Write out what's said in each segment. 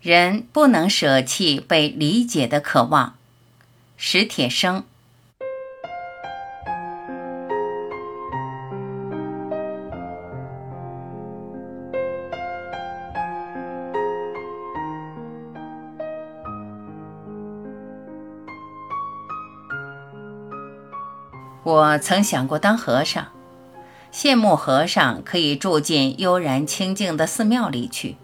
人不能舍弃被理解的渴望。史铁生。我曾想过当和尚，羡慕和尚可以住进悠然清静的寺庙里去。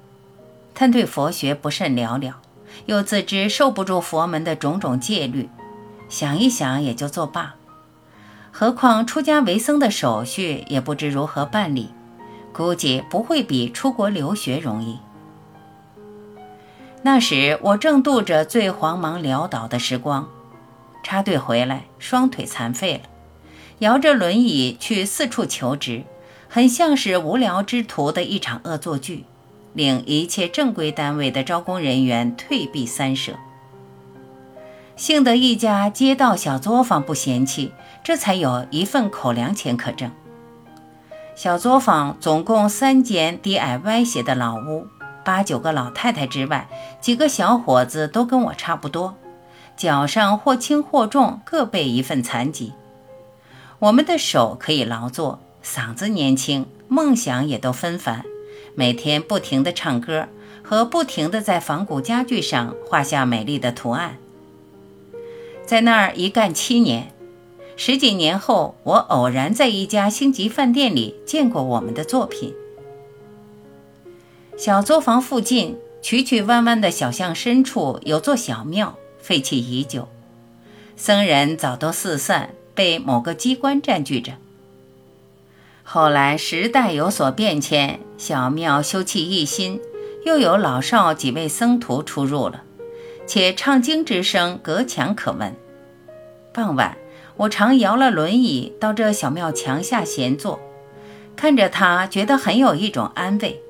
但对佛学不甚了了，又自知受不住佛门的种种戒律，想一想也就作罢。何况出家为僧的手续也不知如何办理，估计不会比出国留学容易。那时我正度着最慌忙潦倒的时光，插队回来，双腿残废了，摇着轮椅去四处求职，很像是无聊之徒的一场恶作剧。令一切正规单位的招工人员退避三舍。幸得一家街道小作坊不嫌弃，这才有一份口粮钱可挣。小作坊总共三间低矮歪斜的老屋，八九个老太太之外，几个小伙子都跟我差不多，脚上或轻或重各备一份残疾。我们的手可以劳作，嗓子年轻，梦想也都纷繁。每天不停地唱歌，和不停地在仿古家具上画下美丽的图案。在那儿一干七年，十几年后，我偶然在一家星级饭店里见过我们的作品。小作坊附近曲曲弯弯的小巷深处有座小庙，废弃已久，僧人早都四散，被某个机关占据着。后来时代有所变迁，小庙修葺一新，又有老少几位僧徒出入了，且唱经之声隔墙可闻。傍晚，我常摇了轮椅到这小庙墙下闲坐，看着它，觉得很有一种安慰。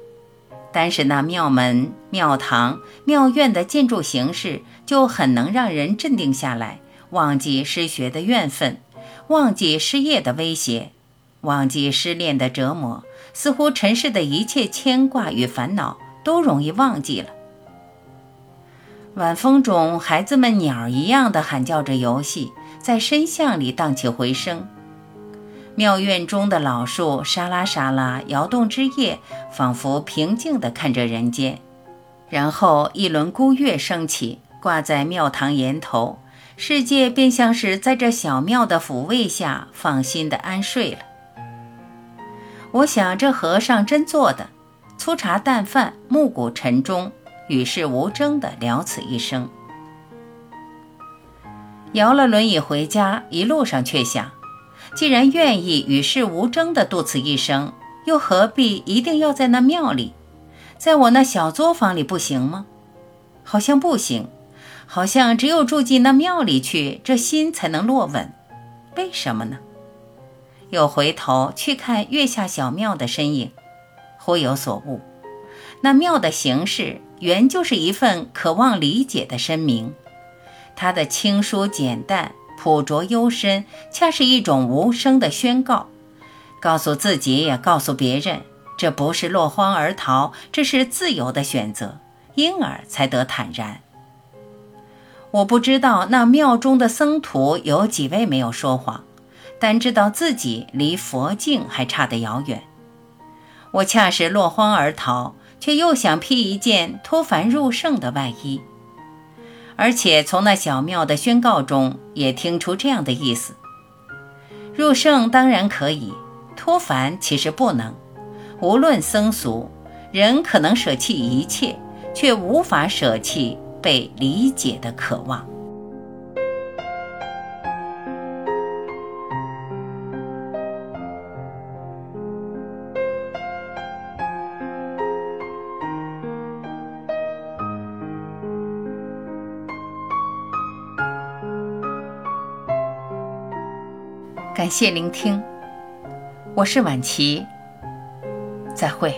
单是那庙门、庙堂、庙院的建筑形式，就很能让人镇定下来，忘记失学的怨愤，忘记失业的威胁。忘记失恋的折磨，似乎尘世的一切牵挂与烦恼都容易忘记了。晚风中，孩子们鸟一样的喊叫着游戏，在深巷里荡起回声。庙院中的老树沙拉沙拉摇动枝叶，仿佛平静地看着人间。然后一轮孤月升起，挂在庙堂檐头，世界便像是在这小庙的抚慰下，放心的安睡了。我想，这和尚真做的，粗茶淡饭，暮鼓晨钟，与世无争的了此一生。摇了轮椅回家，一路上却想，既然愿意与世无争的度此一生，又何必一定要在那庙里，在我那小作坊里不行吗？好像不行，好像只有住进那庙里去，这心才能落稳。为什么呢？又回头去看月下小庙的身影，忽有所悟。那庙的形式原就是一份渴望理解的声明，它的清疏简淡、朴拙幽深，恰是一种无声的宣告，告诉自己也告诉别人，这不是落荒而逃，这是自由的选择，因而才得坦然。我不知道那庙中的僧徒有几位没有说谎。但知道自己离佛境还差得遥远，我恰是落荒而逃，却又想披一件脱凡入圣的外衣。而且从那小庙的宣告中也听出这样的意思：入圣当然可以，脱凡其实不能。无论僧俗，人可能舍弃一切，却无法舍弃被理解的渴望。感谢聆听，我是晚琪，再会。